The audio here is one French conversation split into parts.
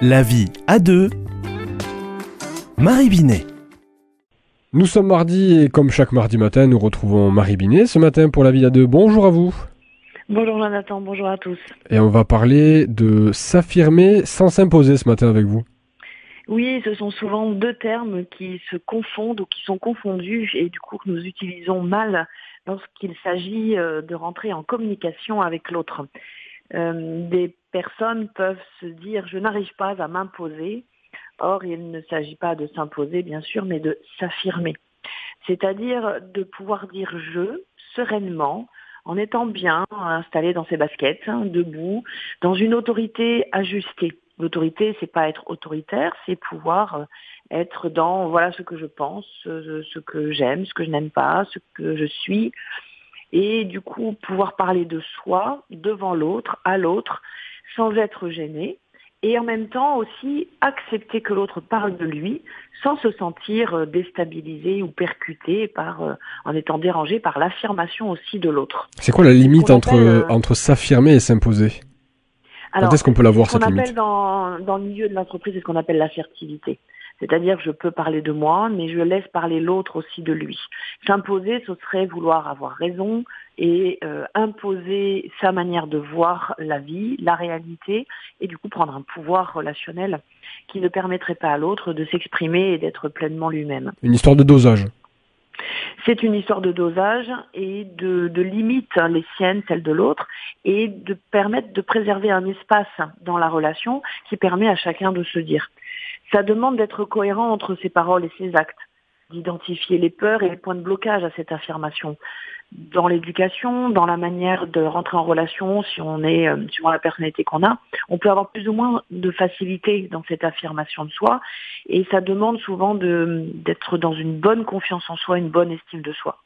La vie à deux. Marie Binet. Nous sommes mardi et comme chaque mardi matin, nous retrouvons Marie Binet ce matin pour la vie à deux. Bonjour à vous. Bonjour Jonathan, bonjour à tous. Et on va parler de s'affirmer sans s'imposer ce matin avec vous. Oui, ce sont souvent deux termes qui se confondent ou qui sont confondus et du coup que nous utilisons mal lorsqu'il s'agit euh, de rentrer en communication avec l'autre. Euh, des personnes peuvent se dire je n'arrive pas à m'imposer. Or, il ne s'agit pas de s'imposer, bien sûr, mais de s'affirmer. C'est-à-dire de pouvoir dire je sereinement, en étant bien installé dans ses baskets, hein, debout, dans une autorité ajustée. L'autorité, c'est pas être autoritaire, c'est pouvoir euh, être dans voilà ce que je pense, ce que j'aime, ce que je n'aime pas, ce que je suis, et du coup pouvoir parler de soi devant l'autre, à l'autre, sans être gêné, et en même temps aussi accepter que l'autre parle de lui sans se sentir euh, déstabilisé ou percuté par, euh, en étant dérangé par l'affirmation aussi de l'autre. C'est quoi la limite entre, euh, entre s'affirmer et s'imposer? Quand est-ce qu'on peut l'avoir cette limite? dans, dans le milieu de l'entreprise, c'est ce qu'on appelle l'assertivité. C'est-à-dire que je peux parler de moi, mais je laisse parler l'autre aussi de lui. S'imposer, ce serait vouloir avoir raison et euh, imposer sa manière de voir la vie, la réalité, et du coup prendre un pouvoir relationnel qui ne permettrait pas à l'autre de s'exprimer et d'être pleinement lui-même. Une histoire de dosage. C'est une histoire de dosage et de, de limites, hein, les siennes, celles de l'autre, et de permettre de préserver un espace dans la relation qui permet à chacun de se dire. Ça demande d'être cohérent entre ses paroles et ses actes, d'identifier les peurs et les points de blocage à cette affirmation. Dans l'éducation, dans la manière de rentrer en relation, si on est euh, suivant la personnalité qu'on a, on peut avoir plus ou moins de facilité dans cette affirmation de soi, et ça demande souvent d'être dans une bonne confiance en soi, une bonne estime de soi.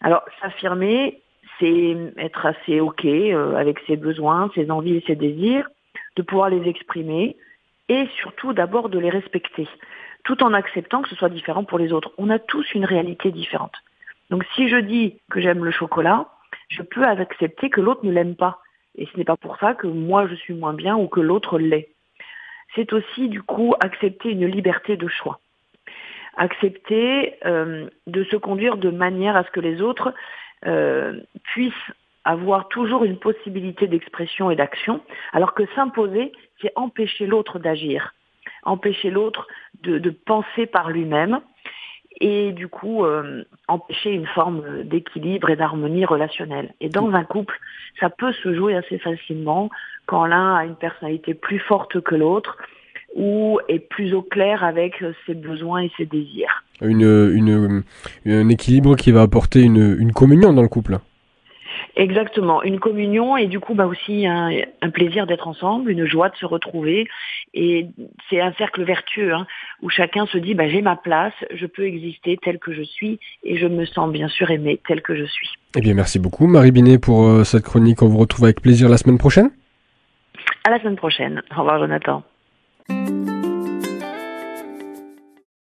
Alors s'affirmer, c'est être assez ok euh, avec ses besoins, ses envies et ses désirs, de pouvoir les exprimer, et surtout d'abord de les respecter, tout en acceptant que ce soit différent pour les autres. On a tous une réalité différente. Donc si je dis que j'aime le chocolat, je peux accepter que l'autre ne l'aime pas. Et ce n'est pas pour ça que moi je suis moins bien ou que l'autre l'est. C'est aussi du coup accepter une liberté de choix. Accepter euh, de se conduire de manière à ce que les autres euh, puissent avoir toujours une possibilité d'expression et d'action, alors que s'imposer, c'est empêcher l'autre d'agir, empêcher l'autre de, penser par lui-même et du coup euh, empêcher une forme d'équilibre et d'harmonie relationnelle. Et dans un couple, ça peut se jouer assez facilement quand l'un a une personnalité plus forte que l'autre ou est plus au clair avec ses besoins et ses désirs. Un équilibre qui va apporter une communion dans le couple. Exactement, une communion et du coup bah aussi un, plaisir d'être ensemble, une joie de se retrouver et c'est un cercle vertueux hein, où chacun se dit bah, j'ai ma place, je peux exister tel que je suis et je me sens bien sûr aimé tel que je suis. Eh bien merci beaucoup Marie Binet pour euh, cette chronique, on vous retrouve avec plaisir la semaine prochaine. À la semaine prochaine, au revoir Jonathan.